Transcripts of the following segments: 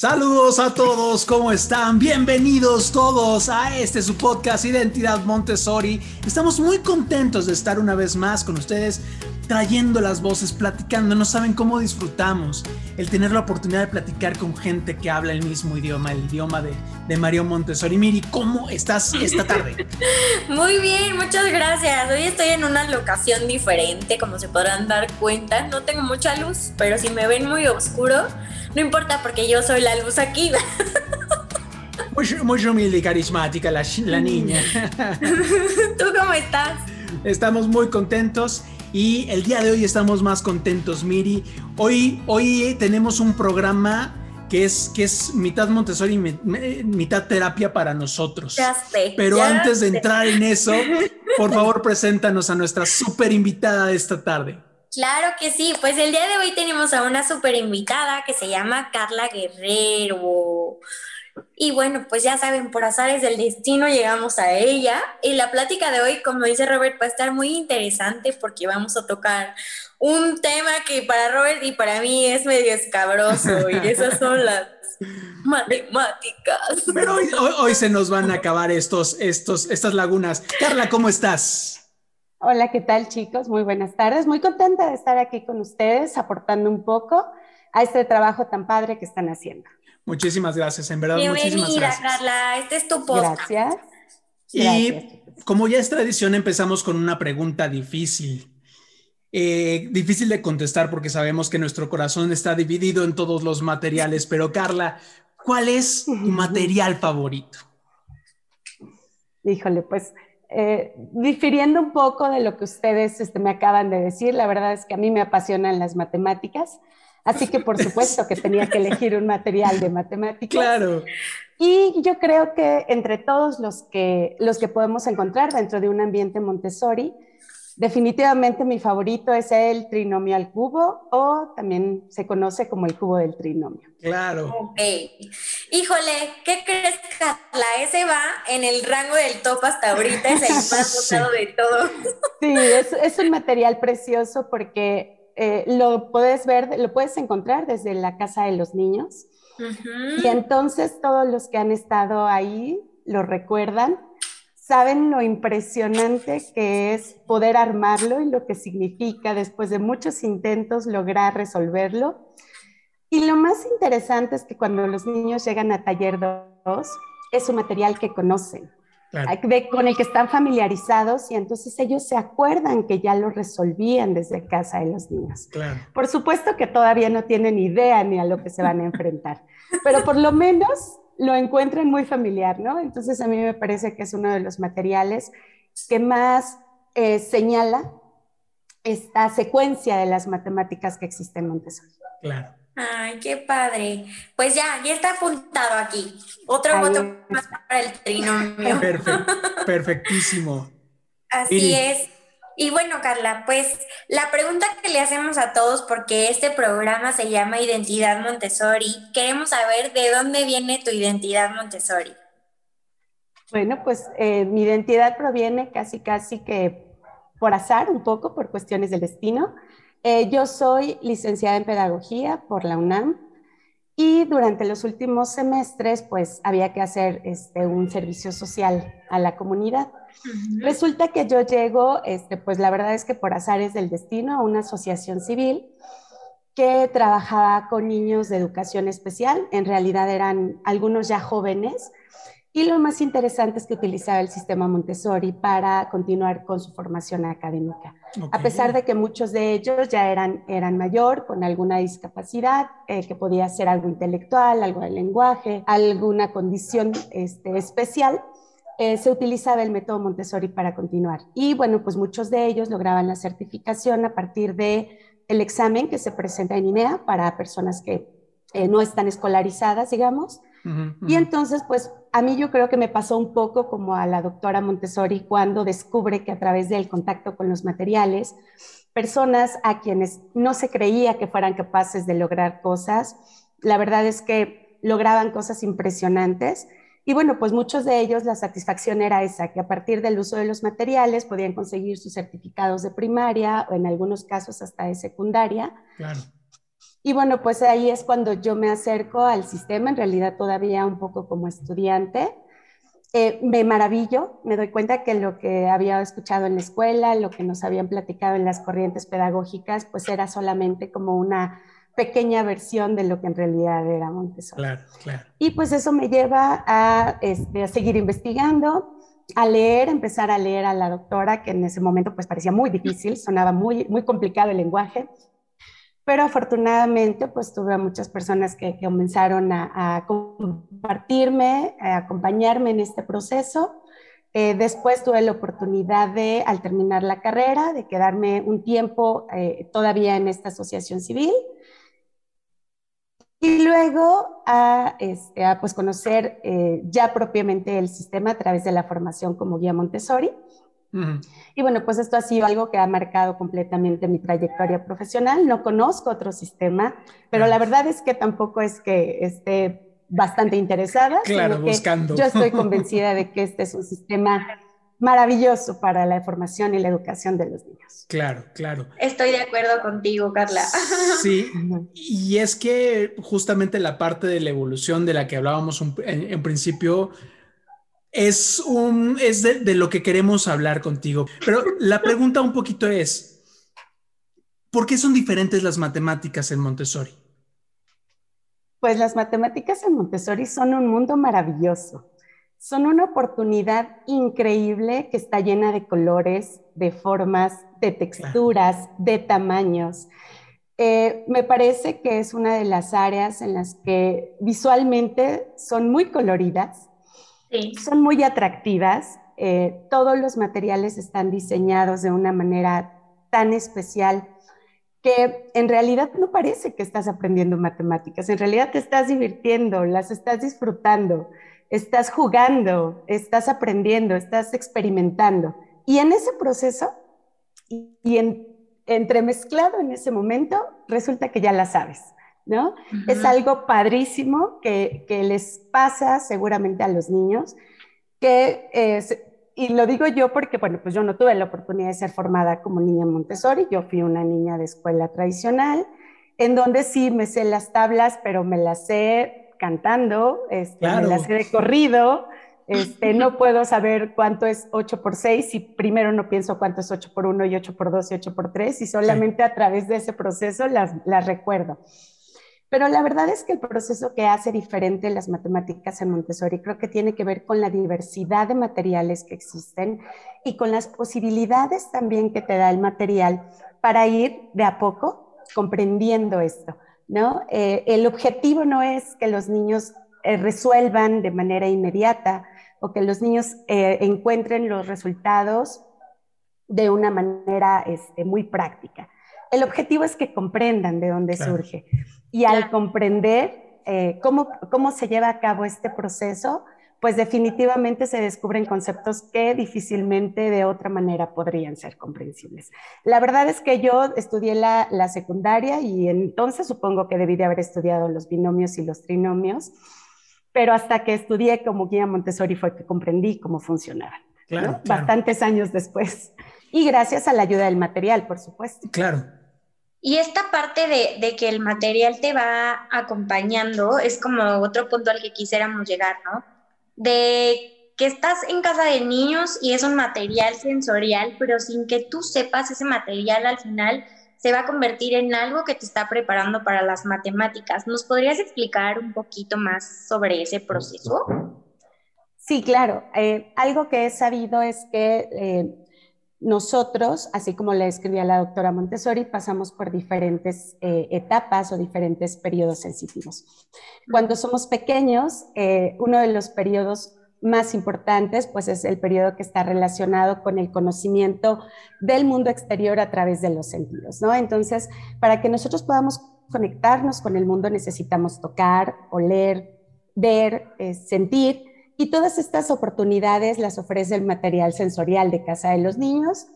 Saludos a todos, ¿cómo están? Bienvenidos todos a este su podcast Identidad Montessori. Estamos muy contentos de estar una vez más con ustedes, trayendo las voces, platicando. No saben cómo disfrutamos el tener la oportunidad de platicar con gente que habla el mismo idioma, el idioma de, de Mario Montessori. Miri, ¿cómo estás esta tarde? Muy bien, muchas gracias. Hoy estoy en una locación diferente, como se podrán dar cuenta. No tengo mucha luz, pero si me ven muy oscuro, no importa porque yo soy la luz aquí. Muy, humilde y carismática la, la niña. ¿Tú cómo estás? Estamos muy contentos y el día de hoy estamos más contentos, Miri. Hoy, hoy tenemos un programa que es, que es mitad Montessori y mitad terapia para nosotros. Ya sé, Pero antes de entrar en eso, por favor, preséntanos a nuestra súper invitada de esta tarde. Claro que sí, pues el día de hoy tenemos a una súper invitada que se llama Carla Guerrero. Y bueno, pues ya saben, por azares del destino llegamos a ella. Y la plática de hoy, como dice Robert, va a estar muy interesante porque vamos a tocar un tema que para Robert y para mí es medio escabroso. y esas son las matemáticas. Pero hoy, hoy, se nos van a acabar estos, estos, estas lagunas. Carla, ¿cómo estás? Hola, ¿qué tal chicos? Muy buenas tardes. Muy contenta de estar aquí con ustedes, aportando un poco a este trabajo tan padre que están haciendo. Muchísimas gracias, en verdad. Bienvenida, muchísimas gracias. Carla. Este es tu podcast. Gracias. Y como ya es tradición, empezamos con una pregunta difícil. Eh, difícil de contestar porque sabemos que nuestro corazón está dividido en todos los materiales, pero Carla, ¿cuál es tu material favorito? Híjole, pues eh, difiriendo un poco de lo que ustedes este, me acaban de decir, la verdad es que a mí me apasionan las matemáticas, así que por supuesto que tenía que elegir un material de matemáticas. Claro. Y yo creo que entre todos los que, los que podemos encontrar dentro de un ambiente Montessori, Definitivamente mi favorito es el trinomio al cubo o también se conoce como el cubo del trinomio. Claro. Ok. Híjole, ¿qué crees, Carla? Ese va en el rango del top hasta ahorita, es el más usado de todo. Sí, es, es, un material precioso porque eh, lo puedes ver, lo puedes encontrar desde la casa de los niños. Uh -huh. Y entonces todos los que han estado ahí lo recuerdan saben lo impresionante que es poder armarlo y lo que significa después de muchos intentos lograr resolverlo. Y lo más interesante es que cuando los niños llegan a taller 2, es un material que conocen, claro. con el que están familiarizados y entonces ellos se acuerdan que ya lo resolvían desde casa de los niños. Claro. Por supuesto que todavía no tienen idea ni a lo que se van a enfrentar, pero por lo menos lo encuentran muy familiar, ¿no? Entonces a mí me parece que es uno de los materiales que más eh, señala esta secuencia de las matemáticas que existen en Montessori. Claro. Ay, qué padre. Pues ya, ya está apuntado aquí. Otro Ahí voto más para el trinomio. Perfectísimo. Así Miri. es. Y bueno, Carla, pues la pregunta que le hacemos a todos, porque este programa se llama Identidad Montessori, queremos saber de dónde viene tu identidad Montessori. Bueno, pues eh, mi identidad proviene casi, casi que por azar, un poco, por cuestiones del destino. Eh, yo soy licenciada en Pedagogía por la UNAM y durante los últimos semestres, pues había que hacer este, un servicio social a la comunidad. Resulta que yo llego, este, pues la verdad es que por azares del destino, a una asociación civil que trabajaba con niños de educación especial. En realidad eran algunos ya jóvenes. Y lo más interesante es que utilizaba el sistema Montessori para continuar con su formación académica. A pesar de que muchos de ellos ya eran, eran mayor, con alguna discapacidad, eh, que podía ser algo intelectual, algo de lenguaje, alguna condición este, especial, eh, se utilizaba el método Montessori para continuar. Y bueno, pues muchos de ellos lograban la certificación a partir de el examen que se presenta en INEA para personas que eh, no están escolarizadas, digamos. Y entonces, pues a mí yo creo que me pasó un poco como a la doctora Montessori cuando descubre que a través del contacto con los materiales, personas a quienes no se creía que fueran capaces de lograr cosas, la verdad es que lograban cosas impresionantes. Y bueno, pues muchos de ellos la satisfacción era esa, que a partir del uso de los materiales podían conseguir sus certificados de primaria o en algunos casos hasta de secundaria. Claro. Y bueno, pues ahí es cuando yo me acerco al sistema, en realidad todavía un poco como estudiante. Eh, me maravillo, me doy cuenta que lo que había escuchado en la escuela, lo que nos habían platicado en las corrientes pedagógicas, pues era solamente como una pequeña versión de lo que en realidad era Montessori. Claro, claro. Y pues eso me lleva a, este, a seguir investigando, a leer, empezar a leer a la doctora, que en ese momento pues parecía muy difícil, sonaba muy, muy complicado el lenguaje, pero afortunadamente pues tuve a muchas personas que, comenzaron a, compartirme, a acompañarme en este proceso. Eh, después tuve la oportunidad de, al terminar la carrera, de quedarme un tiempo eh, todavía en esta asociación civil y luego a, este, pues conocer eh, ya propiamente el sistema a través de la formación como guía Montessori. Y bueno, pues esto ha sido algo que ha marcado completamente mi trayectoria profesional. No conozco otro sistema, pero la verdad es que tampoco es que esté bastante interesada. Claro, buscando. Yo estoy convencida de que este es un sistema maravilloso para la formación y la educación de los niños. Claro, claro. Estoy de acuerdo contigo, Carla. Sí, y es que justamente la parte de la evolución de la que hablábamos en, principio es, un, es de, de, lo que queremos hablar contigo. Pero la pregunta un poquito es, ¿por qué son diferentes las matemáticas en Montessori? Pues las matemáticas en Montessori son un mundo maravilloso son una oportunidad increíble que está llena de colores, de formas, de texturas, de tamaños. Eh, me parece que es una de las áreas en las que visualmente son muy coloridas, son muy atractivas. Eh, todos los materiales están diseñados de una manera tan especial que en realidad no parece que estás aprendiendo matemáticas, en realidad te estás divirtiendo, las estás disfrutando estás jugando, estás aprendiendo, estás experimentando. Y en ese proceso, y, en, entremezclado en ese momento, resulta que ya la sabes, ¿no? Es algo padrísimo que, les pasa seguramente a los niños, que, y lo digo yo porque, bueno, pues yo no tuve la oportunidad de ser formada como niña Montessori, yo fui una niña de escuela tradicional, en donde sí me sé las tablas, pero me las sé cantando, este, me las he de corrido, este, no puedo saber cuánto es 8 por 6 si primero no pienso cuánto es 8 por 1 y 8 por 2 y 8 por 3 y solamente a través de ese proceso las, las recuerdo. Pero la verdad es que el proceso que hace diferente las matemáticas en Montessori creo que tiene que ver con la diversidad de materiales que existen y con las posibilidades también que te da el material para ir de a poco comprendiendo esto. ¿no? Eh, el objetivo no es que los niños eh, resuelvan de manera inmediata o que los niños eh, encuentren los resultados de una manera este, muy práctica. El objetivo es que comprendan de dónde surge. Y al comprender cómo, cómo se lleva a cabo este proceso, pues definitivamente se descubren conceptos que difícilmente de otra manera podrían ser comprensibles. La verdad es que yo estudié la, secundaria y entonces supongo que debí de haber estudiado los binomios y los trinomios, pero hasta que estudié como guía Montessori fue que comprendí cómo funcionaban. Bastantes años después. Y gracias a la ayuda del material, por supuesto. Claro, y esta parte de, que el material te va acompañando es como otro punto al que quisiéramos llegar, ¿no? de que estás en casa de niños y es un material sensorial, pero sin que tú sepas ese material al final se va a convertir en algo que te está preparando para las matemáticas. ¿Nos podrías explicar un poquito más sobre ese proceso? Sí, claro. Eh, algo que he sabido es que eh, nosotros, así como le escribía la doctora Montessori, pasamos por diferentes eh, etapas o diferentes periodos sensitivos. Cuando somos pequeños, eh, uno de los periodos más importantes, pues es el periodo que está relacionado con el conocimiento del mundo exterior a través de los sentidos, ¿no? Entonces, para que nosotros podamos conectarnos con el mundo necesitamos tocar, oler, ver, eh, sentir y todas estas oportunidades las ofrece el material sensorial de Casa de los Niños.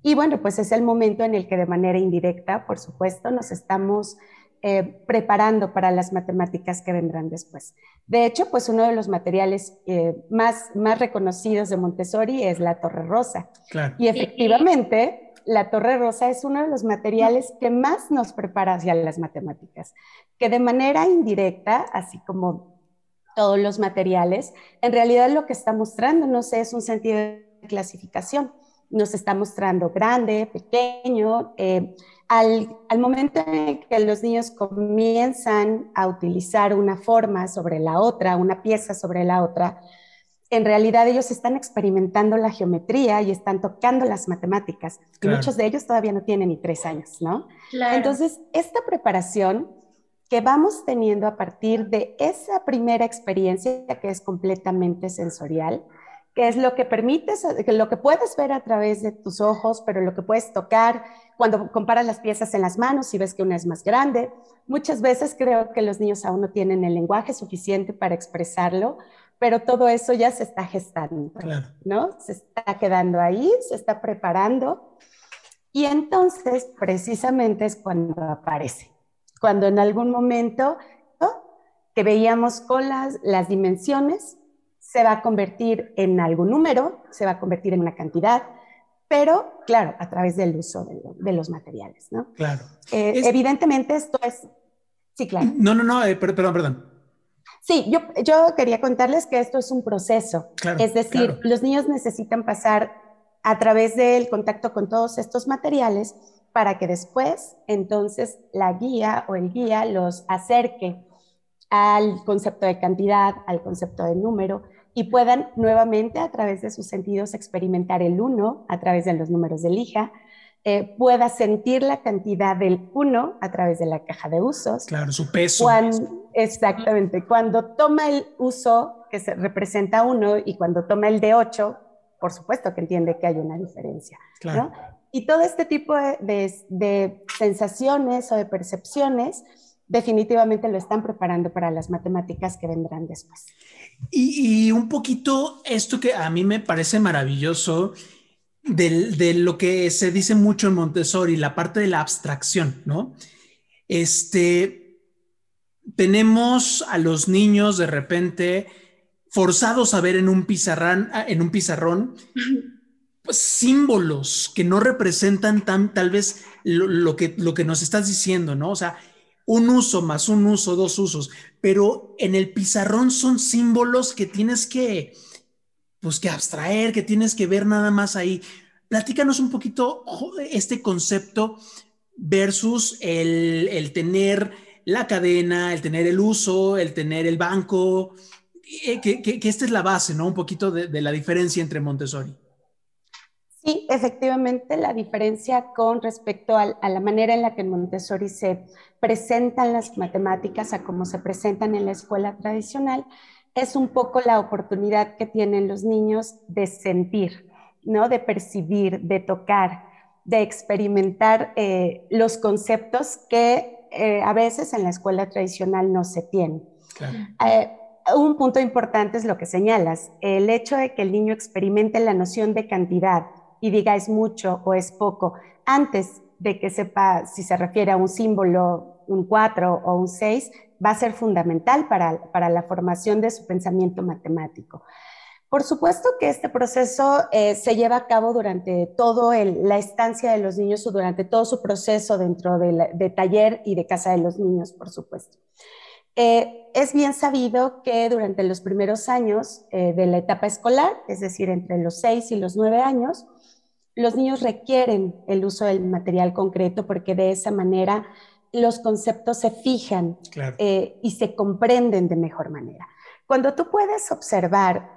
Y bueno, pues es el momento en el que de manera indirecta, por supuesto, nos estamos eh, preparando para las matemáticas que vendrán después. De hecho, pues uno de los materiales eh, más, más reconocidos de Montessori es la Torre Rosa. Y efectivamente, la torre rosa es uno de los materiales que más nos prepara hacia las matemáticas, que de manera indirecta, así como todos los materiales, en realidad lo que está mostrando, no sé, es un sentido de clasificación. Nos está mostrando grande, pequeño. Eh, al, al, momento en que los niños comienzan a utilizar una forma sobre la otra, una pieza sobre la otra, en realidad ellos están experimentando la geometría y están tocando las matemáticas. Y muchos de ellos todavía no tienen ni tres años, ¿no? Entonces, esta preparación que vamos teniendo a partir de esa primera experiencia que es completamente sensorial, que es lo que permites, lo que puedes ver a través de tus ojos, pero lo que puedes tocar cuando comparas las piezas en las manos y ves que una es más grande. Muchas veces creo que los niños aún no tienen el lenguaje suficiente para expresarlo, pero todo eso ya se está gestando, ¿no? Se está quedando ahí, se está preparando. Y entonces, precisamente es cuando aparece, cuando en algún momento que veíamos con las, las dimensiones, se va a convertir en algún número, se va a convertir en una cantidad, pero claro, a través del uso de, los materiales, ¿no? Claro. Eh, evidentemente esto es... Sí, claro. No, no, no, eh, perdón, perdón. Sí, yo, yo quería contarles que esto es un proceso. es decir, los niños necesitan pasar a través del contacto con todos estos materiales para que después, entonces, la guía o el guía los acerque al concepto de cantidad, al concepto de número, y puedan nuevamente a través de sus sentidos experimentar el uno a través de los números de lija, eh, pueda sentir la cantidad del 1 a través de la caja de usos. Claro, su peso. exactamente. Cuando toma el uso, que se representa 1, y cuando toma el de 8, por supuesto que entiende que hay una diferencia. Claro. Y todo este tipo de, sensaciones o de percepciones definitivamente lo están preparando para las matemáticas que vendrán después. Y, y, un poquito esto que a mí me parece maravilloso de lo que se dice mucho en Montessori, la parte de la abstracción, ¿no? Este, tenemos a los niños de repente forzados a ver en un pizarrón, en un pizarrón símbolos que no representan tan, tal vez lo, que, lo que nos estás diciendo, ¿no? O sea, un uso más un uso, dos usos, pero en el pizarrón son símbolos que tienes que, pues que abstraer, que tienes que ver nada más ahí. Platícanos un poquito este concepto versus el, tener la cadena, el tener el uso, el tener el banco, eh, que, esta es la base, ¿no? Un poquito de, la diferencia entre Montessori. Sí, efectivamente, la diferencia con respecto a, a, la manera en la que en Montessori se presentan las matemáticas a cómo se presentan en la escuela tradicional es un poco la oportunidad que tienen los niños de sentir, ¿no? De percibir, de tocar, de experimentar eh, los conceptos que eh, a veces en la escuela tradicional no se tienen. Eh, un punto importante es lo que señalas, el hecho de que el niño experimente la noción de cantidad y diga es mucho o es poco, antes de que sepa si se refiere a un símbolo, un 4 o un 6, va a ser fundamental para, para la formación de su pensamiento matemático. Por supuesto que este proceso eh, se lleva a cabo durante toda la estancia de los niños o durante todo su proceso dentro de, taller y de casa de los niños, por supuesto. Eh, es bien sabido que durante los primeros años eh, de la etapa escolar, es decir, entre los 6 y los 9 años, los niños requieren el uso del material concreto porque de esa manera los conceptos se fijan eh, y se comprenden de mejor manera. Cuando tú puedes observar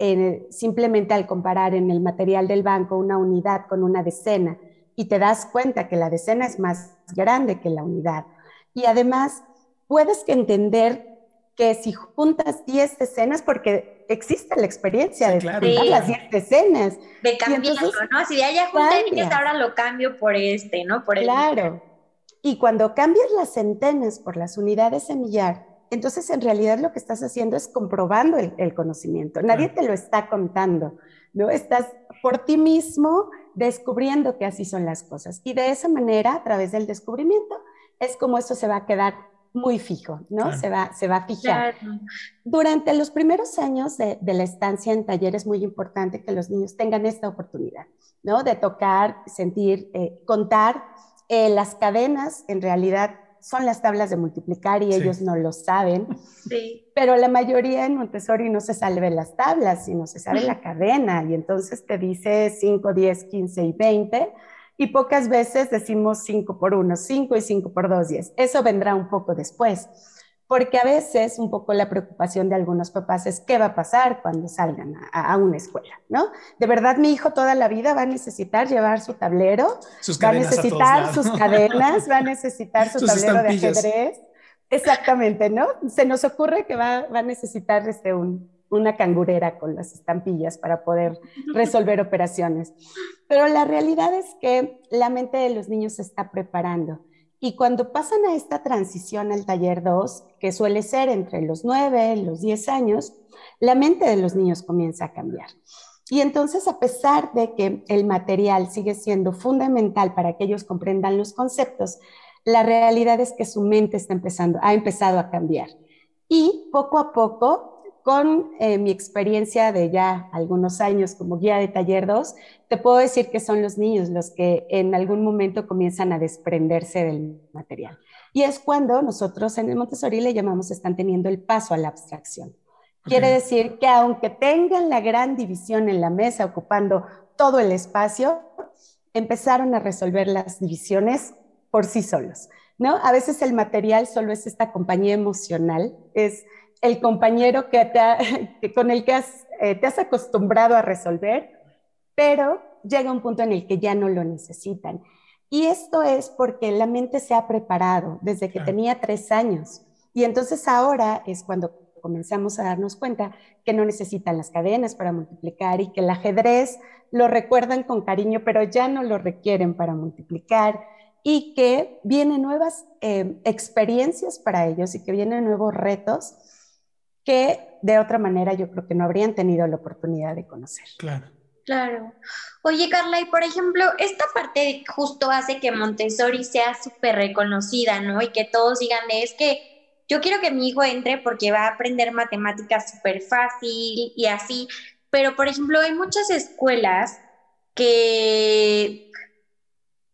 simplemente al comparar en el material del banco una unidad con una decena y te das cuenta que la decena es más grande que la unidad y además puedes entender que si juntas 10 decenas, porque existe la experiencia de juntar las 10 decenas. De cambiarlo, ¿no? Si ya ya junté ahora lo cambio por este, ¿no? Por el claro. Y cuando cambias las centenas por las unidades semillar, entonces en realidad lo que estás haciendo es comprobando el, conocimiento. Nadie te lo está contando, ¿no? Estás por ti mismo descubriendo que así son las cosas. Y de esa manera, a través del descubrimiento, es como esto se va a quedar muy fijo, ¿no? Se, va, se va a fijar. Durante los primeros años de, la estancia en taller es muy importante que los niños tengan esta oportunidad, ¿no? De tocar, sentir, eh, contar. Eh, las cadenas en realidad son las tablas de multiplicar y ellos no lo saben. Sí. Pero la mayoría en Montessori no se sabe las tablas, sino se sabe la cadena y entonces te dice 5, 10, 15 y 20 y pocas veces decimos 5 por 1, 5 y 5 por 2, 10. Eso vendrá un poco después, porque a veces un poco la preocupación de algunos papás es qué va a pasar cuando salgan a, una escuela, ¿no? De verdad mi hijo toda la vida va a necesitar llevar su tablero, va a necesitar sus cadenas, va a necesitar su tablero de ajedrez. Exactamente, ¿no? Se nos ocurre que va, va a necesitar este, un, una cangurera con las estampillas para poder resolver operaciones. Pero la realidad es que la mente de los niños se está preparando. Y cuando pasan a esta transición al taller 2, que suele ser entre los 9 y los 10 años, la mente de los niños comienza a cambiar. Y entonces, a pesar de que el material sigue siendo fundamental para que ellos comprendan los conceptos, la realidad es que su mente está empezando, ha empezado a cambiar. Y poco a poco con eh, mi experiencia de ya algunos años como guía de taller 2, te puedo decir que son los niños los que en algún momento comienzan a desprenderse del material. Y es cuando nosotros en el Montessori le llamamos están teniendo el paso a la abstracción. Quiere decir que aunque tengan la gran división en la mesa ocupando todo el espacio, empezaron a resolver las divisiones por sí solos. ¿no? A veces el material solo es esta compañía emocional, es el compañero que, con el que eh, te has acostumbrado a resolver, pero llega un punto en el que ya no lo necesitan. Y esto es porque la mente se ha preparado desde que tenía tres años. Y entonces ahora es cuando comenzamos a darnos cuenta que no necesitan las cadenas para multiplicar y que el ajedrez lo recuerdan con cariño, pero ya no lo requieren para multiplicar y que vienen nuevas eh, experiencias para ellos y que vienen nuevos retos que de otra manera yo creo que no habrían tenido la oportunidad de conocer. Claro. Claro. Oye, Carla, y por ejemplo, esta parte justo hace que Montessori sea súper reconocida, ¿no? Y que todos digan, es que yo quiero que mi hijo entre porque va a aprender matemáticas súper fácil y así. Pero, por ejemplo, hay muchas escuelas que,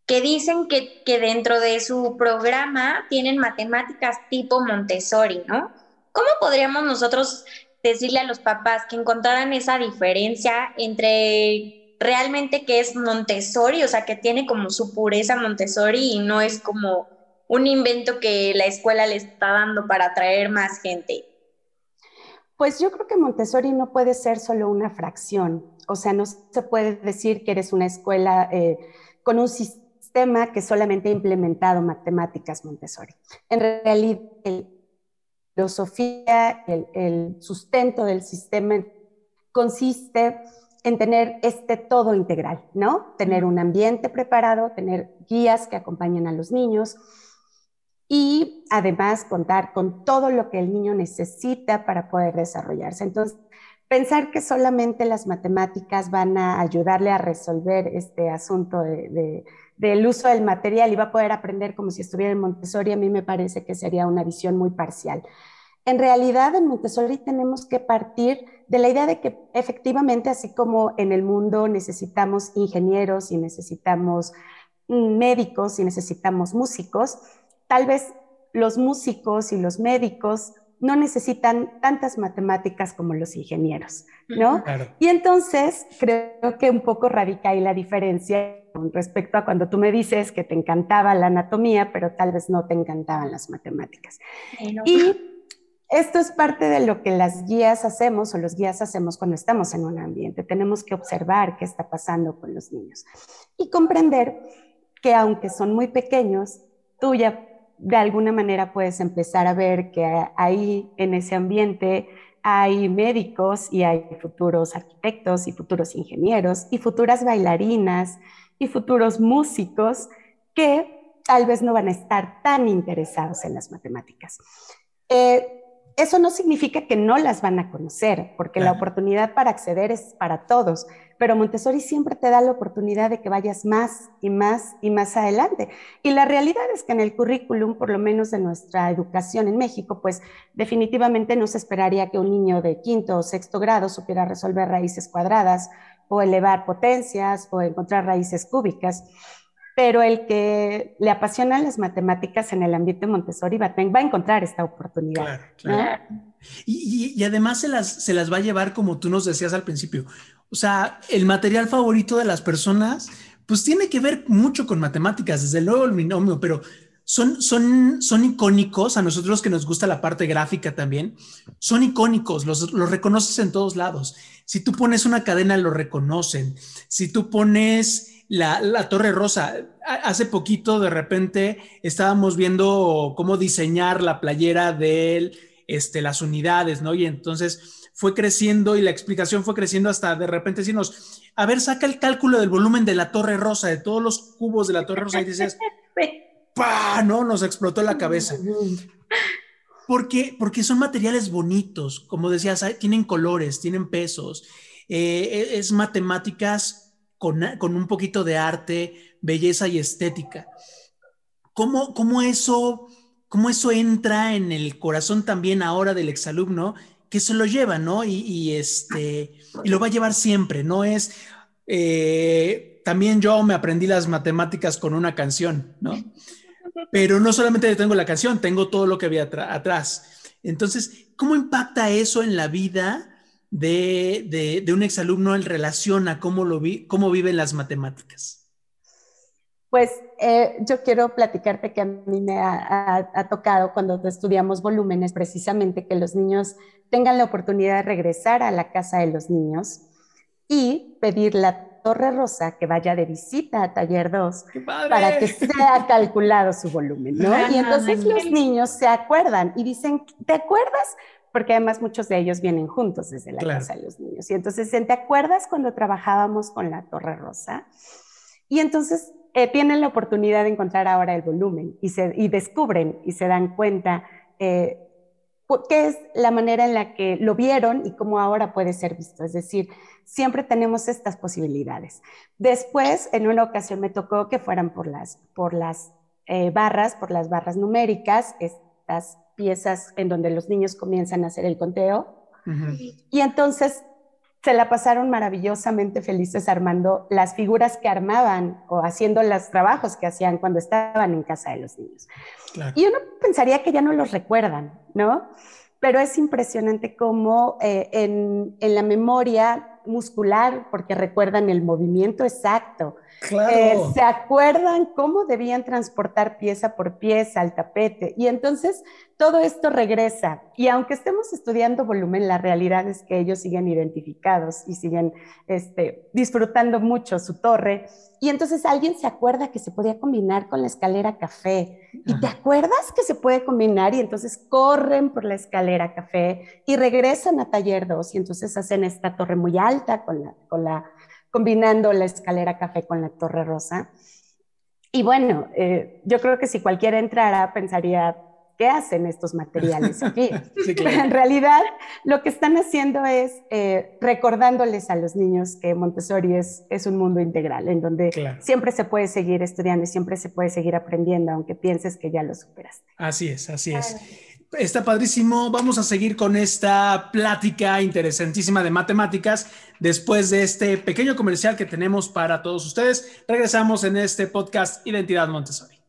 que dicen que, que dentro de su programa tienen matemáticas tipo Montessori, ¿no? ¿Cómo podríamos nosotros decirle a los papás que encontraran esa diferencia entre realmente que es Montessori, o sea, que tiene como su pureza Montessori y no es como un invento que la escuela le está dando para atraer más gente? Pues yo creo que Montessori no puede ser solo una fracción, o sea, no se puede decir que eres una escuela eh, con un sistema que solamente ha implementado matemáticas Montessori. En realidad, filosofía, el, sustento del sistema consiste en tener este todo integral, ¿no? Tener un ambiente preparado, tener guías que acompañen a los niños y además contar con todo lo que el niño necesita para poder desarrollarse. Entonces, pensar que solamente las matemáticas van a ayudarle a resolver este asunto del uso del material y va a poder aprender como si estuviera en Montessori, a mí me parece que sería una visión muy parcial. En realidad, en Montessori tenemos que partir de la idea de que efectivamente, así como en el mundo necesitamos ingenieros y necesitamos médicos y necesitamos músicos, tal vez los músicos y los médicos no necesitan tantas matemáticas como los ingenieros, ¿no? Y entonces creo que un poco radica ahí la diferencia con respecto a cuando tú me dices que te encantaba la anatomía, pero tal vez no te encantaban las matemáticas. Y esto es parte de lo que las guías hacemos o los guías hacemos cuando estamos en un ambiente. Tenemos que observar qué está pasando con los niños y comprender que aunque son muy pequeños, tú ya de alguna manera puedes empezar a ver que ahí en ese ambiente hay médicos y hay futuros arquitectos y futuros ingenieros y futuras bailarinas y futuros músicos que tal vez no van a estar tan interesados en las matemáticas. Eh, eso no significa que no las van a conocer, porque la oportunidad para acceder es para todos, pero Montessori siempre te da la oportunidad de que vayas más y más y más adelante. Y la realidad es que en el currículum, por lo menos de nuestra educación en México, pues definitivamente no se esperaría que un niño de quinto o sexto grado supiera resolver raíces cuadradas o elevar potencias o encontrar raíces cúbicas pero el que le apasionan las matemáticas en el ambiente Montessori va, a encontrar esta oportunidad. Claro, Y, además se las, se las va a llevar como tú nos decías al principio. O sea, el material favorito de las personas, pues tiene que ver mucho con matemáticas, desde luego el binomio, pero son, son, son icónicos, a nosotros que nos gusta la parte gráfica también, son icónicos, los, los reconoces en todos lados. Si tú pones una cadena, lo reconocen. Si tú pones la, Torre Rosa. Hace poquito, de repente, estábamos viendo cómo diseñar la playera de este, las unidades, ¿no? Y entonces fue creciendo y la explicación fue creciendo hasta de repente decirnos, a ver, saca el cálculo del volumen de la Torre Rosa, de todos los cubos de la Torre Rosa, y dices, ¡pah! No, nos explotó la cabeza. Porque, porque son materiales bonitos, como decías, tienen colores, tienen pesos, eh, es matemáticas con, un poquito de arte, belleza y estética. ¿Cómo, cómo, eso, ¿Cómo eso entra en el corazón también ahora del exalumno que se lo lleva, ¿no? Y, este, y lo va a llevar siempre, ¿no? Es, eh, también yo me aprendí las matemáticas con una canción, ¿no? Pero no solamente tengo la canción, tengo todo lo que había atrás. Entonces, ¿cómo impacta eso en la vida de, de, un exalumno en relación a cómo, lo cómo viven las matemáticas? Pues eh, yo quiero platicarte que a mí me ha, tocado cuando estudiamos volúmenes precisamente que los niños tengan la oportunidad de regresar a la casa de los niños y pedir la Torre Rosa que vaya de visita a Taller 2 para que sea calculado su volumen, ¿no? Y entonces los niños se acuerdan y dicen, ¿te acuerdas? porque además muchos de ellos vienen juntos desde la casa de los niños. Y entonces, ¿te acuerdas cuando trabajábamos con la Torre Rosa? Y entonces eh, tienen la oportunidad de encontrar ahora el volumen y, se, y descubren y se dan cuenta eh, qué es la manera en la que lo vieron y cómo ahora puede ser visto. Es decir, siempre tenemos estas posibilidades. Después, en una ocasión me tocó que fueran por las, por las eh, barras, por las barras numéricas, estas piezas en donde los niños comienzan a hacer el conteo. Y entonces se la pasaron maravillosamente felices armando las figuras que armaban o haciendo los trabajos que hacían cuando estaban en casa de los niños. Y uno pensaría que ya no los recuerdan, ¿no? Pero es impresionante cómo eh, en, en la memoria muscular, porque recuerdan el movimiento exacto, eh, se acuerdan cómo debían transportar pieza por pieza al tapete. Y entonces todo esto regresa. Y aunque estemos estudiando volumen, la realidad es que ellos siguen identificados y siguen este, disfrutando mucho su torre. Y entonces alguien se acuerda que se podía combinar con la escalera café. ¿Y te acuerdas que se puede combinar? Y entonces corren por la escalera café y regresan a taller 2 y entonces hacen esta torre muy alta con la, con la combinando la escalera café con la torre rosa. Y bueno, eh, yo creo que si cualquiera entrara pensaría, ¿qué hacen estos materiales aquí? Pero en realidad lo que están haciendo es eh, recordándoles a los niños que Montessori es, es un mundo integral, en donde siempre se puede seguir estudiando y siempre se puede seguir aprendiendo, aunque pienses que ya lo superaste. Así es, así es. Está padrísimo. Vamos a seguir con esta plática interesantísima de matemáticas. Después de este pequeño comercial que tenemos para todos ustedes, regresamos en este podcast Identidad Montessori.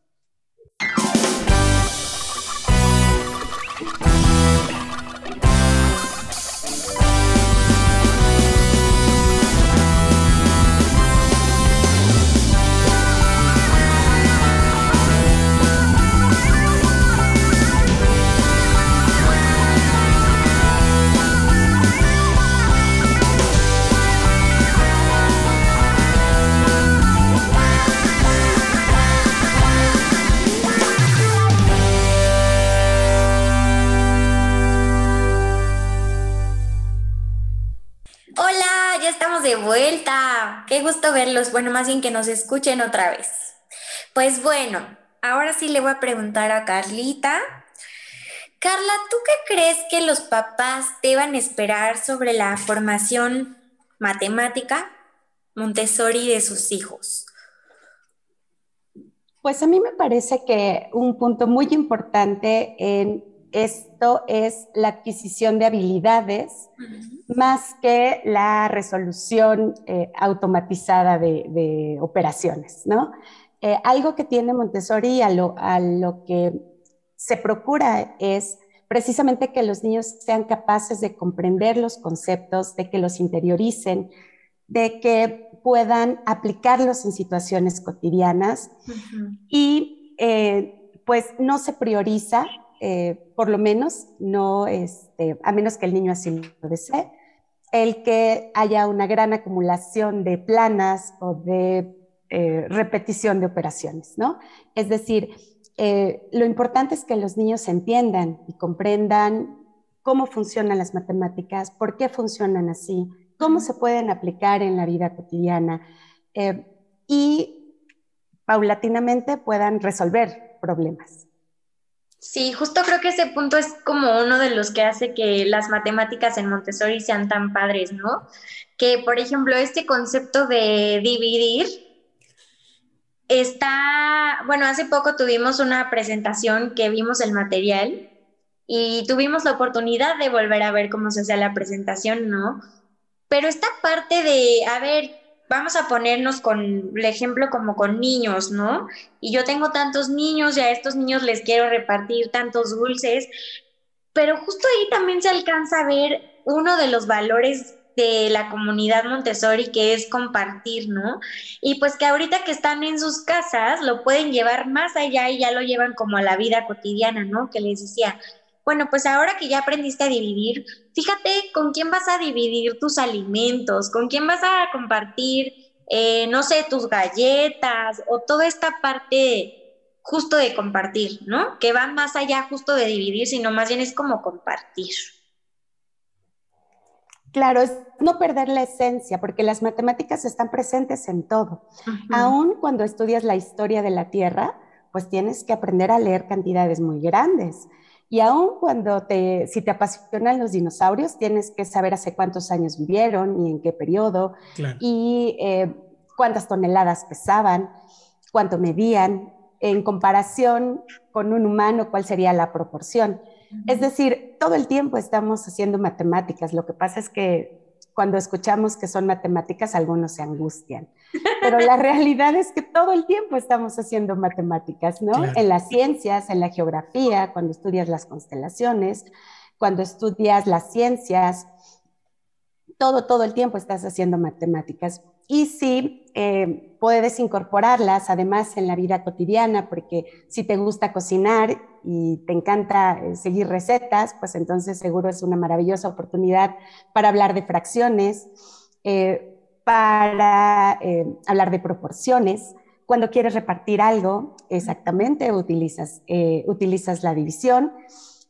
Vuelta. Qué gusto verlos. Bueno, más bien que nos escuchen otra vez. Pues bueno, ahora sí le voy a preguntar a Carlita. Carla, ¿tú qué crees que los papás deban esperar sobre la formación matemática Montessori de sus hijos? Pues a mí me parece que un punto muy importante en esto es la adquisición de habilidades más que la resolución eh, automatizada de, operaciones, ¿no? Eh, algo que tiene Montessori a lo, a lo que se procura es precisamente que los niños sean capaces de comprender los conceptos, de que los interioricen, de que puedan aplicarlos en situaciones cotidianas y eh, pues no se prioriza, eh, por lo menos, no, este, a menos que el niño así lo desee, el que haya una gran acumulación de planas o de eh, repetición de operaciones, ¿no? Es decir, lo importante es que los niños entiendan y comprendan cómo funcionan las matemáticas, por qué funcionan así, cómo se pueden aplicar en la vida cotidiana eh, y paulatinamente puedan resolver problemas. Sí, justo creo que ese punto es como uno de los que hace que las matemáticas en Montessori sean tan padres, ¿no? Que, por ejemplo, este concepto de dividir está, bueno, hace poco tuvimos una presentación que vimos el material y tuvimos la oportunidad de volver a ver cómo se hacía la presentación, ¿no? Pero esta parte de, a ver, vamos a ponernos con el ejemplo como con niños, ¿no? Y yo tengo tantos niños y a estos niños les quiero repartir tantos dulces, pero justo ahí también se alcanza a ver uno de los valores de la comunidad Montessori, que es compartir, ¿no? Y pues que ahorita que están en sus casas lo pueden llevar más allá y ya lo llevan como a la vida cotidiana, ¿no? Que les decía, bueno, pues ahora que ya aprendiste a dividir, fíjate con quién vas a dividir tus alimentos, con quién vas a compartir, eh, no sé, tus galletas o toda esta parte justo de compartir, ¿no? Que va más allá justo de dividir, sino más bien es como compartir. Claro, es no perder la esencia, porque las matemáticas están presentes en todo. Aún cuando estudias la historia de la Tierra, pues tienes que aprender a leer cantidades muy grandes. Y aún cuando te, si te apasionan los dinosaurios, tienes que saber hace cuántos años vivieron y en qué periodo, y eh, cuántas toneladas pesaban, cuánto medían, en comparación con un humano, cuál sería la proporción. Es decir, todo el tiempo estamos haciendo matemáticas. Lo que pasa es que cuando escuchamos que son matemáticas, algunos se angustian. Pero la realidad es que todo el tiempo estamos haciendo matemáticas, ¿no? En las ciencias, en la geografía, cuando estudias las constelaciones, cuando estudias las ciencias, todo, todo el tiempo estás haciendo matemáticas. Y sí, eh, puedes incorporarlas además en la vida cotidiana, porque si te gusta cocinar y te encanta eh, seguir recetas, pues entonces seguro es una maravillosa oportunidad para hablar de fracciones, eh, para eh, hablar de proporciones. Cuando quieres repartir algo, exactamente, utilizas, utilizas la división.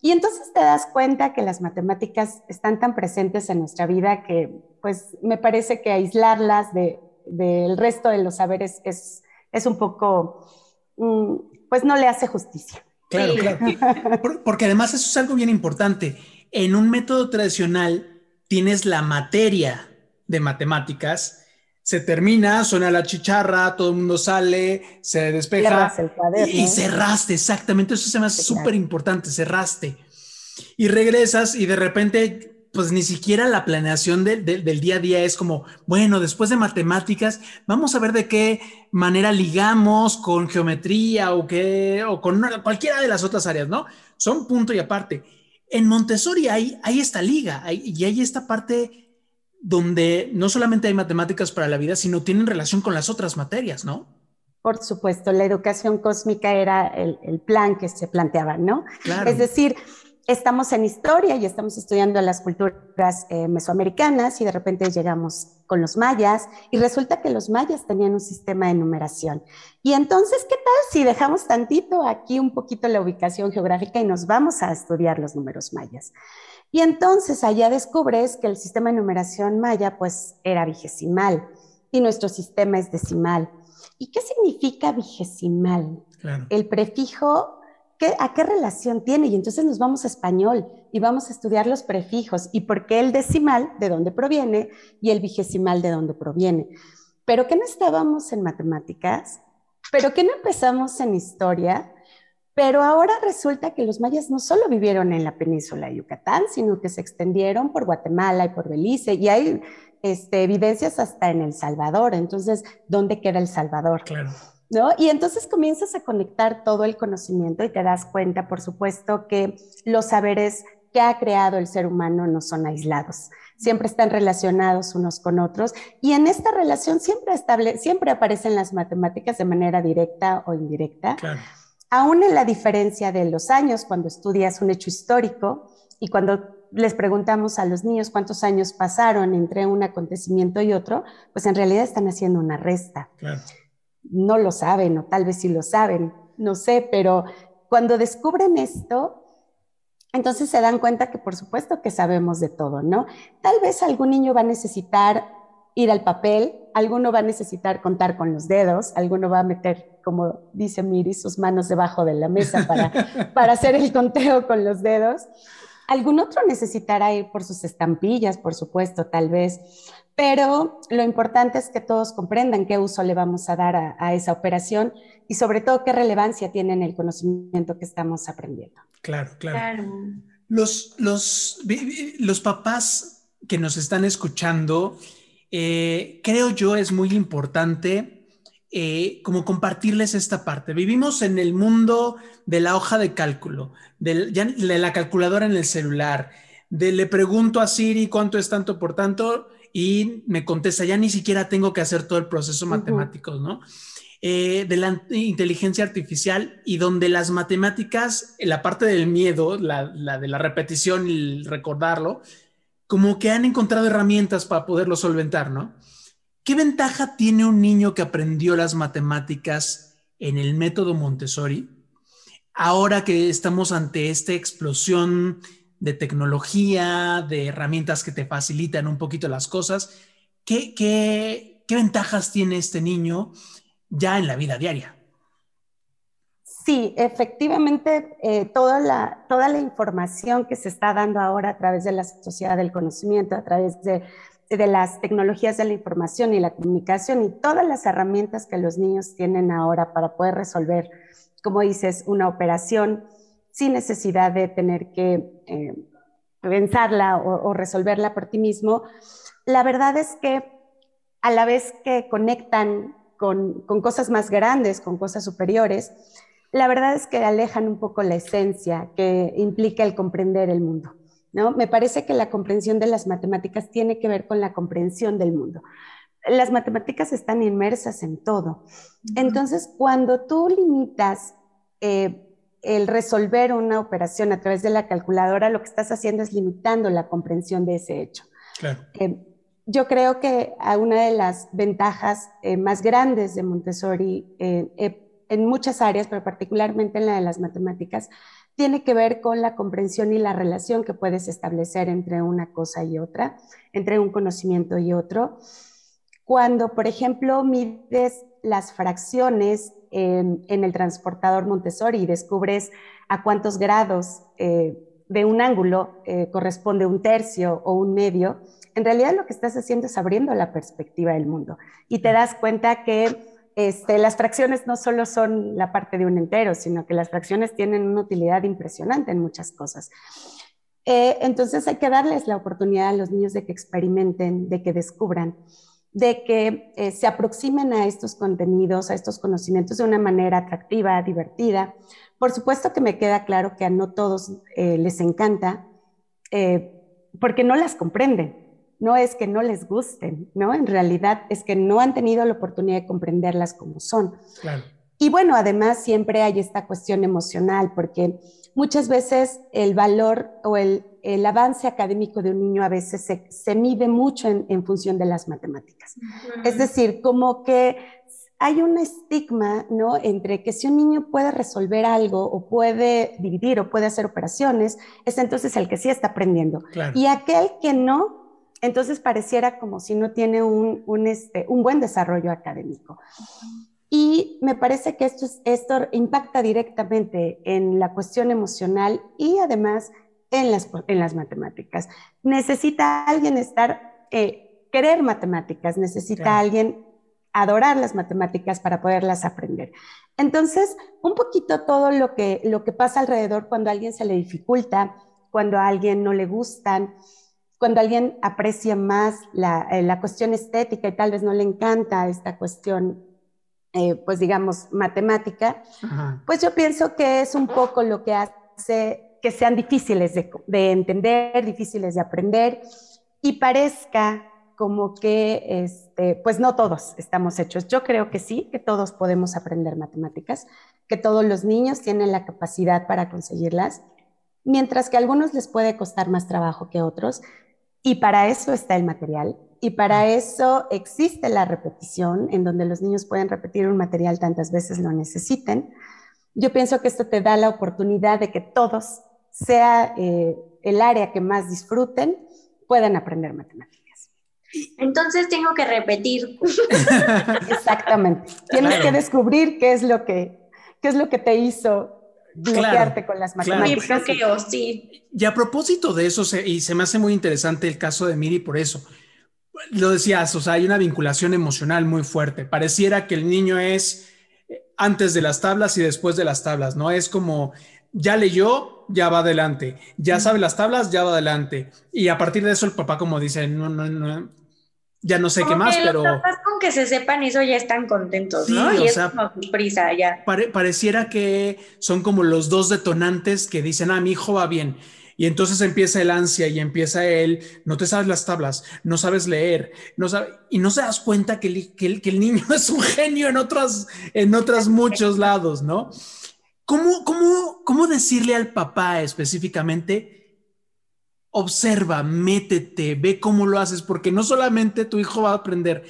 Y entonces te das cuenta que las matemáticas están tan presentes en nuestra vida que pues me parece que aislarlas del resto de los saberes es, es un poco, mm, pues no le hace justicia. Claro, claro. Porque además eso es algo bien importante. En un método tradicional tienes la materia de matemáticas, se termina, suena la chicharra, todo el mundo sale, se despeja y, cerraste, exactamente. Eso se me hace súper importante, cerraste. Y regresas y de repente pues ni siquiera la planeación del día a día es como, bueno, después de matemáticas, vamos a ver de qué manera ligamos con geometría o, qué, o con cualquiera de las otras áreas, ¿no? Son punto y aparte. En Montessori hay, hay esta liga y hay esta parte donde no solamente hay matemáticas para la vida, sino tienen relación con las otras materias, ¿no? Por supuesto, la educación cósmica era el, el plan que se planteaba, ¿no? Claro. Es decir, estamos en historia y estamos estudiando las culturas eh, mesoamericanas y de repente llegamos con los mayas y resulta que los mayas tenían un sistema de numeración. Y entonces, ¿qué tal si dejamos tantito aquí un poquito la ubicación geográfica y nos vamos a estudiar los números mayas? Y entonces allá descubres que el sistema de numeración maya pues era vigesimal y nuestro sistema es decimal. ¿Y qué significa vigesimal? El prefijo ¿A qué relación tiene? Y entonces nos vamos a español y vamos a estudiar los prefijos y por qué el decimal, de dónde proviene, y el vigesimal, de dónde proviene. ¿pero qué no estábamos en matemáticas? ¿Pero qué no empezamos en historia? Pero ahora resulta que los mayas no solo vivieron en la península de Yucatán, sino que se extendieron por Guatemala y por Belice, y hay este, evidencias hasta en El Salvador. Entonces, ¿dónde queda El Salvador? Claro. ¿No? Y entonces comienzas a conectar todo el conocimiento y te das cuenta, por supuesto, que los saberes que ha creado el ser humano no son aislados, siempre están relacionados unos con otros y en esta relación siempre, estable, siempre aparecen las matemáticas de manera directa o indirecta. Claro. Aún en la diferencia de los años, cuando estudias un hecho histórico y cuando les preguntamos a los niños cuántos años pasaron entre un acontecimiento y otro, pues en realidad están haciendo una resta. Claro. No lo saben o tal vez sí lo saben, no sé, pero cuando descubren esto, entonces se dan cuenta que por supuesto que sabemos de todo, ¿no? Tal vez algún niño va a necesitar ir al papel, alguno va a necesitar contar con los dedos, alguno va a meter, como dice Miri, sus manos debajo de la mesa para, para hacer el conteo con los dedos. Algún otro necesitará ir por sus estampillas, por supuesto, tal vez. Pero lo importante es que todos comprendan qué uso le vamos a dar a, a esa operación y sobre todo qué relevancia tiene en el conocimiento que estamos aprendiendo. Claro, claro. Los, los, los papás que nos están escuchando, eh, creo yo es muy importante eh, como compartirles esta parte. Vivimos en el mundo de la hoja de cálculo, de, la calculadora en el celular, de le pregunto a Siri cuánto es tanto por tanto y me contesta, ya ni siquiera tengo que hacer todo el proceso matemático, ¿no? Eh, de la inteligencia artificial y donde las matemáticas, la parte del miedo, la, de la repetición y el recordarlo, como que han encontrado herramientas para poderlo solventar, ¿no? ¿Qué ventaja tiene un niño que aprendió las matemáticas en el método Montessori? Ahora que estamos ante esta explosión de tecnología, de herramientas que te facilitan un poquito las cosas, ¿qué, ventajas tiene este niño? ya en la vida diaria. Sí, efectivamente, eh, toda, la, toda la información que se está dando ahora a través de la sociedad del conocimiento, a través de, de las tecnologías de la información y la comunicación y todas las herramientas que los niños tienen ahora para poder resolver, como dices, una operación sin necesidad de tener que eh, pensarla o, o resolverla por ti mismo, la verdad es que a la vez que conectan con, cosas más grandes, con cosas superiores, la verdad es que alejan un poco la esencia que implica el comprender el mundo. ¿No? Me parece que la comprensión de las matemáticas tiene que ver con la comprensión del mundo. Las matemáticas están inmersas en todo. Entonces, cuando tú limitas eh, el resolver una operación a través de la calculadora, lo que estás haciendo es limitando la comprensión de ese hecho. Claro. Eh, yo creo que una de las ventajas eh, más grandes de Montessori eh, en muchas áreas, pero particularmente en la de las matemáticas, tiene que ver con la comprensión y la relación que puedes establecer entre una cosa y otra, entre un conocimiento y otro. Cuando, por ejemplo, mides las fracciones en, el transportador Montessori y descubres a cuántos grados de un ángulo corresponde un tercio o un medio, en realidad lo que estás haciendo es abriendo la perspectiva del mundo y te das cuenta que este, las fracciones no solo son la parte de un entero, sino que las fracciones tienen una utilidad impresionante en muchas cosas. Eh, entonces hay que darles la oportunidad a los niños de que experimenten, de que descubran, de que eh, se aproximen a estos contenidos, a estos conocimientos de una manera atractiva, divertida. Por supuesto que me queda claro que a no todos eh, les encanta, porque no las comprenden no es que no les gusten, ¿no? En realidad es que no han tenido la oportunidad de comprenderlas como son. Y bueno, además siempre hay esta cuestión emocional, porque muchas veces el valor o el, avance académico de un niño a veces se, mide mucho en, función de las matemáticas. Es decir, como que hay un estigma, ¿no? Entre que si un niño puede resolver algo o puede dividir o puede hacer operaciones, es entonces el que sí está aprendiendo. Y aquel que no, entonces pareciera como si no tiene un, este, un buen desarrollo académico. Y me parece que esto, esto impacta directamente en la cuestión emocional y además en las, en las matemáticas. Necesita alguien estar, eh, querer matemáticas, necesita alguien adorar las matemáticas para poderlas aprender. Entonces, un poquito todo lo que, lo que pasa alrededor cuando a alguien se le dificulta, cuando a alguien no le gustan, cuando alguien aprecia más la, eh, la cuestión estética y tal vez no le encanta esta cuestión, eh, pues digamos, matemática, pues yo pienso que es un poco lo que hace que sean difíciles de, de entender, difíciles de aprender y parezca como que, este, pues no todos estamos hechos. Yo creo que sí, que todos podemos aprender matemáticas, que todos los niños tienen la capacidad para conseguirlas, mientras que a algunos les puede costar más trabajo que a otros, y para eso está el material, y para eso existe la repetición, en donde los niños pueden repetir un material tantas veces lo necesiten. Yo pienso que esto te da la oportunidad de que todos, sea eh, el área que más disfruten, puedan aprender matemáticas. Entonces tengo que repetir. Exactamente. Tienes que descubrir qué es lo que, qué es lo que te hizo bloquearte con las matemáticas. Claro. sí. Y a propósito de eso, y se me hace muy interesante el caso de Miri por eso. Lo decías, o sea, hay una vinculación emocional muy fuerte. Pareciera que el niño es antes de las tablas y después de las tablas, ¿no? Es como ya leyó, ya va adelante, ya sabe las tablas, ya va adelante. Y a partir de eso el papá como dice, no, no, no, ya no sé qué más, pero... Que se sepan eso ya están contentos, ¿no? Y es como prisa ya. pareciera que son como los dos detonantes que dicen, ah, mi hijo va bien. Y entonces empieza el ansia y empieza él, no te sabes las tablas, no sabes leer, no sabe, y no se das cuenta que el, que, el, niño es un genio en otras, en otros muchos lados, ¿no? ¿Cómo, cómo, ¿Cómo decirle al papá específicamente? observa, métete, ve cómo lo haces, porque no solamente tu hijo va a aprender,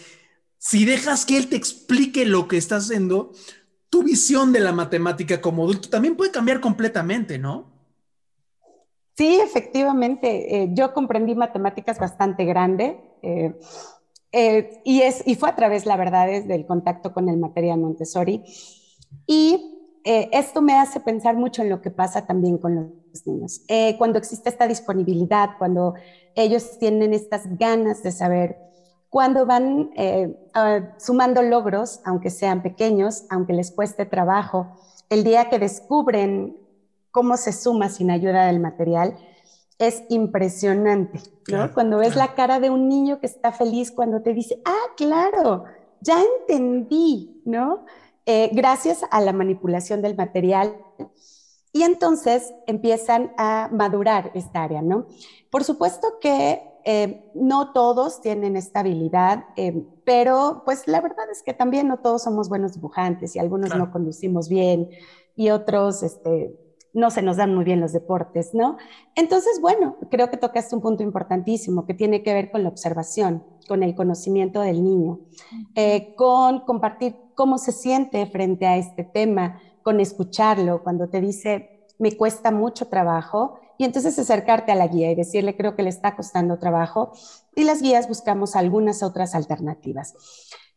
si dejas que él te explique lo que está haciendo, tu visión de la matemática como adulto también puede cambiar completamente, ¿no? Sí, efectivamente. Eh, yo comprendí matemáticas bastante grande eh, eh, y, es, y fue a través, la verdad, del contacto con el material Montessori. Y esto me hace pensar mucho en lo que pasa también con los niños. Cuando existe esta disponibilidad, cuando ellos tienen estas ganas de saber, cuando van eh, sumando logros, aunque sean pequeños, aunque les cueste trabajo, el día que descubren cómo se suma sin ayuda del material, es impresionante, cuando ves la cara de un niño que está feliz cuando te dice, ah, claro, ya entendí, ¿no? Eh, gracias a la manipulación del material y entonces empiezan a madurar esta área, ¿no? Por supuesto que eh, no todos tienen esta habilidad, eh, pero pues la verdad es que también no todos somos buenos dibujantes y algunos no conducimos bien y otros este, no se nos dan muy bien los deportes, ¿no? Entonces, bueno, creo que tocaste un punto importantísimo que tiene que ver con la observación, con el conocimiento del niño, eh, con compartir cómo se siente frente a este tema, con escucharlo, cuando te dice, me cuesta mucho trabajo, y entonces acercarte a la guía y decirle, creo que le está costando trabajo, y las guías buscamos algunas otras alternativas.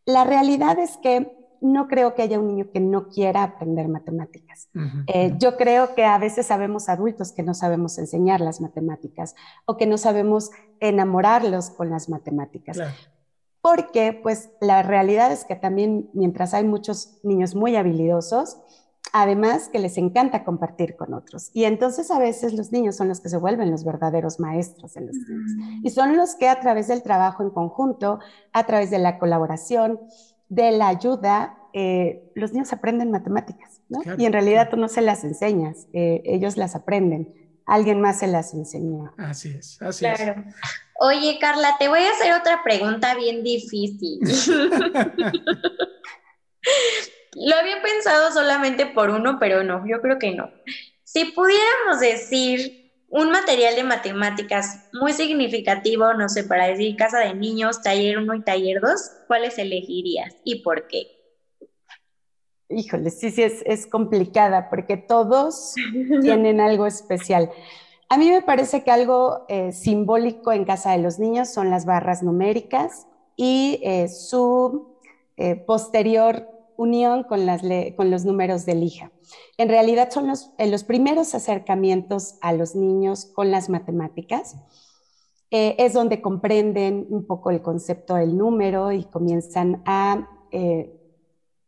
La realidad es que no creo que haya un niño que no quiera aprender matemáticas. Eh, yo creo que a veces sabemos adultos que no sabemos enseñar las matemáticas o que no sabemos enamorarlos con las matemáticas. Porque pues la realidad es que también mientras hay muchos niños muy habilidosos, además que les encanta compartir con otros. Y entonces a veces los niños son los que se vuelven los verdaderos maestros en los niños. Y son los que a través del trabajo en conjunto, a través de la colaboración, de la ayuda, eh, los niños aprenden matemáticas, ¿no? y en realidad tú no se las enseñas, eh, ellos las aprenden. Alguien más se las enseñó. Así es, así claro. es. Oye, Carla, te voy a hacer otra pregunta bien difícil. Lo había pensado solamente por uno, pero no, yo creo que no. Si pudiéramos decir un material de matemáticas muy significativo, no sé, para decir casa de niños, taller 1 y taller 2, ¿cuáles elegirías y por qué? Híjole, sí, sí, es, es complicada porque todos tienen algo especial. A mí me parece que algo eh, simbólico en casa de los niños son las barras numéricas y eh, su eh, posterior unión con, los números de lija. En realidad son los, eh, los primeros acercamientos a los niños con las matemáticas. Eh, es donde comprenden un poco el concepto del número y comienzan a eh,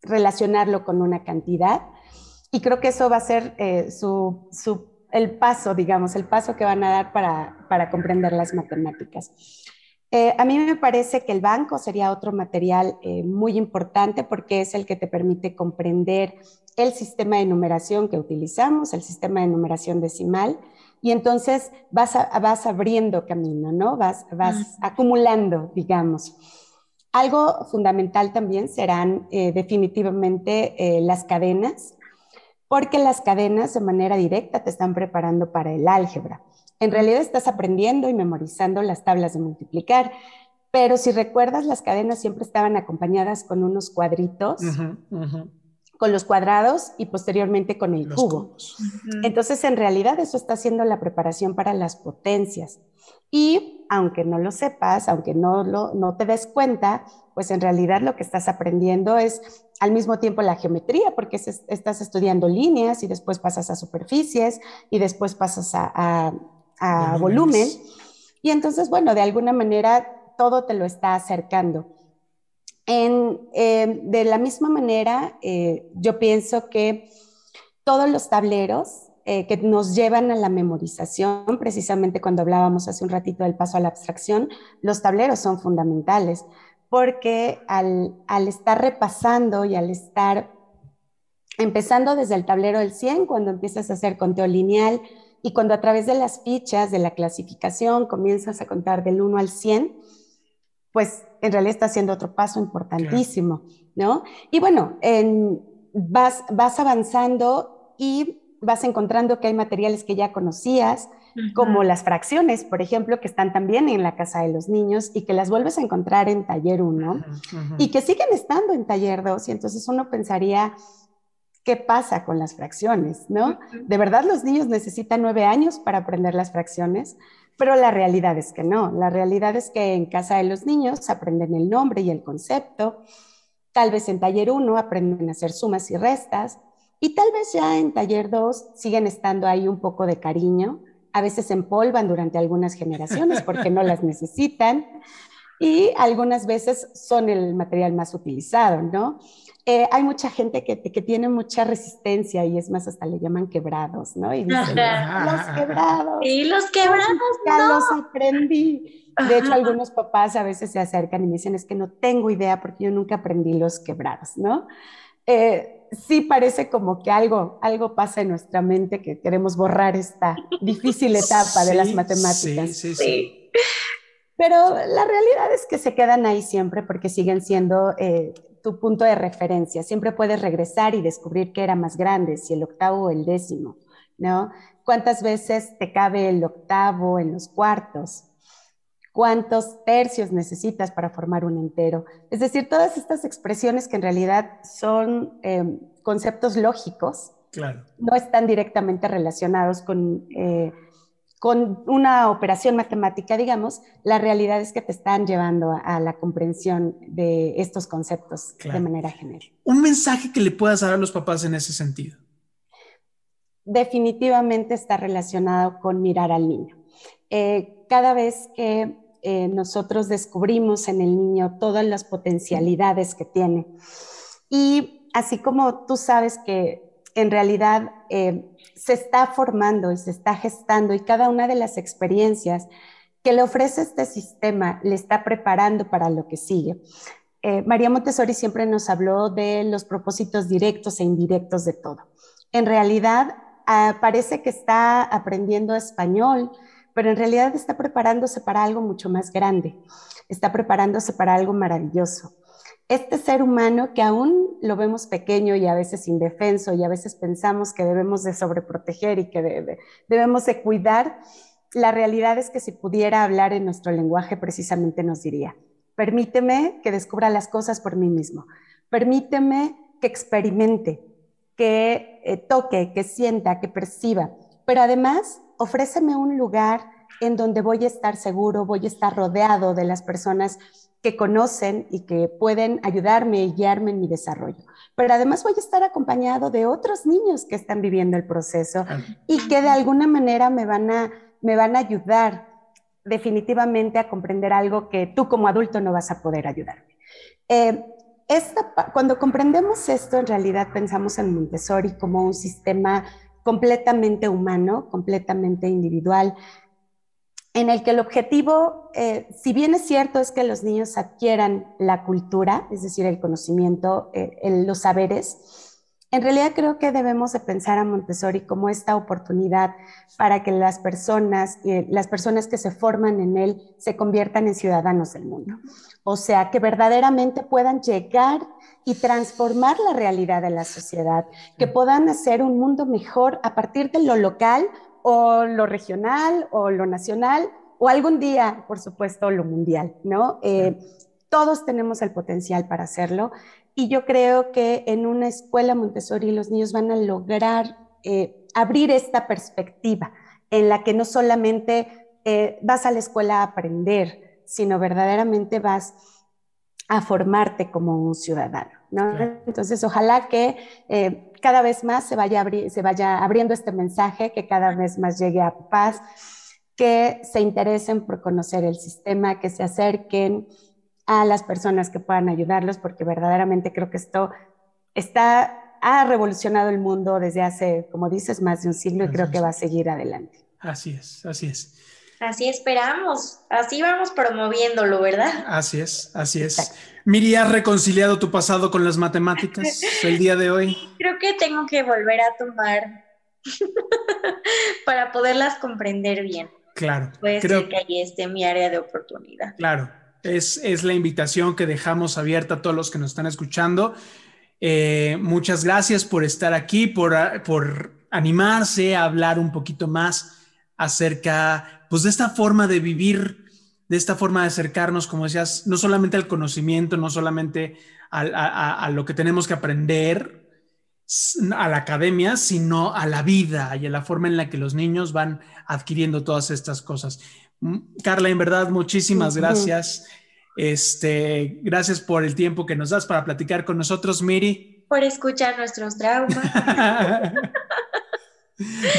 relacionarlo con una cantidad. Y creo que eso va a ser el paso, digamos, el paso que van a dar para comprender las matemáticas. Eh, a mí me parece que el banco sería otro material eh, muy importante porque es el que te permite comprender el sistema de numeración que utilizamos, el sistema de numeración decimal, y entonces vas, vas abriendo camino, ¿no? Vas, vas acumulando, digamos. Algo fundamental también serán eh, definitivamente las cadenas, porque las cadenas de manera directa te están preparando para el álgebra. En realidad estás aprendiendo y memorizando las tablas de multiplicar, pero si recuerdas, las cadenas siempre estaban acompañadas con unos cuadritos, con los cuadrados y posteriormente con el cubo. Entonces, en realidad, eso está haciendo la preparación para las potencias. Y aunque no lo sepas, aunque no, lo, no te des cuenta, pues en realidad lo que estás aprendiendo es al mismo tiempo la geometría, porque estás estudiando líneas y después pasas a superficies y después pasas a a volumen. Y entonces, bueno, de alguna manera todo te lo está acercando. En, eh, de la misma manera, eh, yo pienso que todos los tableros eh, que nos llevan a la memorización, precisamente cuando hablábamos hace un ratito del paso a la abstracción, los tableros son fundamentales, porque al, al estar repasando y al estar empezando desde el tablero del 100, cuando empiezas a hacer conteo lineal, y cuando a través de las fichas de la clasificación comienzas a contar del 1 al 100, pues en realidad está haciendo otro paso importantísimo, ¿no? Y bueno, vas, vas avanzando y vas encontrando que hay materiales que ya conocías, como las fracciones, por ejemplo, que están también en la casa de los niños y que las vuelves a encontrar en taller 1 y que siguen estando en taller 2 y entonces uno pensaría, qué pasa con las fracciones, ¿no? De verdad los niños necesitan nueve años para aprender las fracciones, pero la realidad es que no. La realidad es que en casa de los niños aprenden el nombre y el concepto, tal vez en taller 1 aprenden a hacer sumas y restas, y tal vez ya en taller 2 siguen estando ahí un poco de cariño, a veces se empolvan durante algunas generaciones porque no las necesitan, y algunas veces son el material más utilizado, ¿no? Eh, hay mucha gente que, que, tiene mucha resistencia y es más, hasta le llaman quebrados, ¿no? Y dicen, los quebrados. Y los quebrados. Ya los aprendí. De hecho, algunos papás a veces se acercan y me dicen, es que no tengo idea porque yo nunca aprendí los quebrados, ¿no? Eh, sí parece como que algo, algo pasa en nuestra mente que queremos borrar esta difícil etapa de las matemáticas. Sí, sí, sí. Pero la realidad es que se quedan ahí siempre porque siguen siendo eh, tu punto de referencia. Siempre puedes regresar y descubrir qué era más grande, si el octavo o el décimo, ¿no? ¿Cuántas veces te cabe el octavo en los cuartos? ¿Cuántos tercios necesitas para formar un entero? Es decir, todas estas expresiones que en realidad son em, conceptos lógicos, no están directamente relacionados con... Eh, con una operación matemática, digamos, la realidad es que te están llevando a, la comprensión de estos conceptos de manera general. Un mensaje que le puedas dar a los papás en ese sentido. Definitivamente está relacionado con mirar al niño. Eh, cada vez que eh, nosotros descubrimos en el niño todas las potencialidades que tiene, y así como tú sabes que en realidad eh, se está formando y se está gestando y cada una de las experiencias que le ofrece este sistema le está preparando para lo que sigue. Eh, María Montessori siempre nos habló de los propósitos directos e indirectos de todo. En realidad, ah, parece que está aprendiendo español, pero en realidad está preparándose para algo mucho más grande, está preparándose para algo maravilloso este ser humano que aún lo vemos pequeño y a veces indefenso y a veces pensamos que debemos de sobreproteger y que debemos de cuidar, la realidad es que si pudiera hablar en nuestro lenguaje precisamente nos diría, permíteme que descubra las cosas por mí mismo, permíteme que experimente, que eh, toque, que sienta, que perciba, pero además ofréceme un lugar en donde voy a estar seguro, voy a estar rodeado de las personas que conocen y que pueden ayudarme y guiarme en mi desarrollo. Pero además voy a estar acompañado de otros niños que están viviendo el proceso y que de alguna manera me van a, me van a ayudar definitivamente a comprender algo que tú como adulto no vas a poder ayudarme. Eh, cuando comprendemos esto, en realidad pensamos en Montessori como un sistema completamente humano, completamente individual, en el que el objetivo, eh, si bien es cierto, es que los niños adquieran la cultura, es decir, el conocimiento, eh, los saberes, en realidad creo que debemos de pensar a Montessori como esta oportunidad para que las personas, eh, las personas que se forman en él se conviertan en ciudadanos del mundo. O sea, que verdaderamente puedan llegar y transformar la realidad de la sociedad, que puedan hacer un mundo mejor a partir de lo local o lo regional o lo nacional o algún día, por supuesto, lo mundial, ¿no? Eh, todos tenemos el potencial para hacerlo y yo creo que en una escuela Montessori los niños van a lograr eh, abrir esta perspectiva en la que no solamente eh, vas a la escuela a aprender, sino verdaderamente vas a formarte como un ciudadano. ¿no? Entonces, ojalá que eh, cada vez más se vaya, se vaya abriendo este mensaje, que cada vez más llegue a paz, que se interesen por conocer el sistema, que se acerquen a las personas que puedan ayudarlos, porque verdaderamente creo que esto está, ha revolucionado el mundo desde hace, como dices, más de un siglo y creo que va a seguir adelante. Así es, así es. Así esperamos, así vamos promoviéndolo, ¿verdad? Así es, así es. Miri, ¿has reconciliado tu pasado con las matemáticas el día de hoy? Creo que tengo que volver a tomar para poderlas comprender bien. Claro. Puede creo... ser que ahí esté mi área de oportunidad. Claro, es, la invitación que dejamos abierta a todos los que nos están escuchando. Eh, muchas gracias por estar aquí, por, por, animarse a hablar un poquito más acerca pues, de esta forma de vivir, de esta forma de acercarnos, como decías, no solamente al conocimiento, no solamente a lo que tenemos que aprender a la academia, sino a la vida y a la forma en la que los niños van adquiriendo todas estas cosas. Carla, en verdad, muchísimas gracias. Este, gracias por el tiempo que nos das para platicar con nosotros, Miri. Por escuchar nuestros traumas.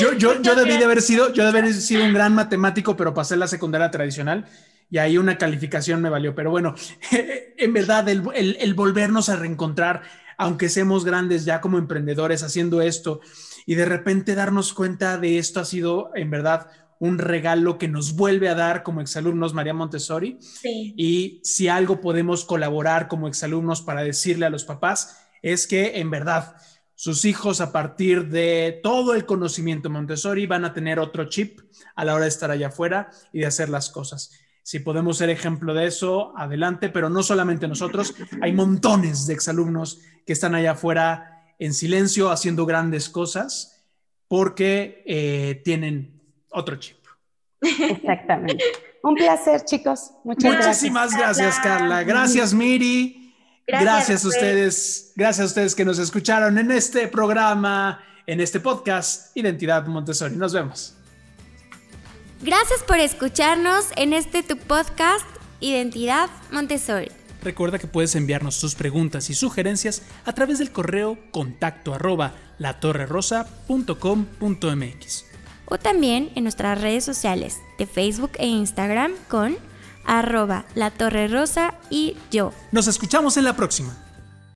yo, yo, yo debí de haber sido, yo debí haber sido un gran matemático, pero pasé la secundaria tradicional y ahí una calificación me valió. Pero bueno, en verdad, el, el volvernos a reencontrar, aunque seamos grandes ya como emprendedores haciendo esto y de repente darnos cuenta de esto ha sido en verdad un regalo que nos vuelve a dar como exalumnos María Montessori. Y si algo podemos colaborar como exalumnos para decirle a los papás es que en verdad sus hijos a partir de todo el conocimiento Montessori van a tener otro chip a la hora de estar allá afuera y de hacer las cosas. Si podemos ser ejemplo de eso, adelante, pero no solamente nosotros, hay montones de exalumnos que están allá afuera en silencio haciendo grandes cosas porque eh, tienen otro chip. Exactamente. Un placer, chicos. Muchas Muchísimas gracias, Carla. Gracias, Miri. Gracias, a ustedes. Gracias a ustedes que nos escucharon en este programa, en este podcast Identidad Montessori. Nos vemos. Gracias por escucharnos en este tu podcast Identidad Montessori. Recuerda que puedes enviarnos tus preguntas y sugerencias a través del correo contacto arroba latorrerosa.com.mx o también en nuestras redes sociales de Facebook e Instagram con arroba la torre rosa y yo. Nos escuchamos en la próxima.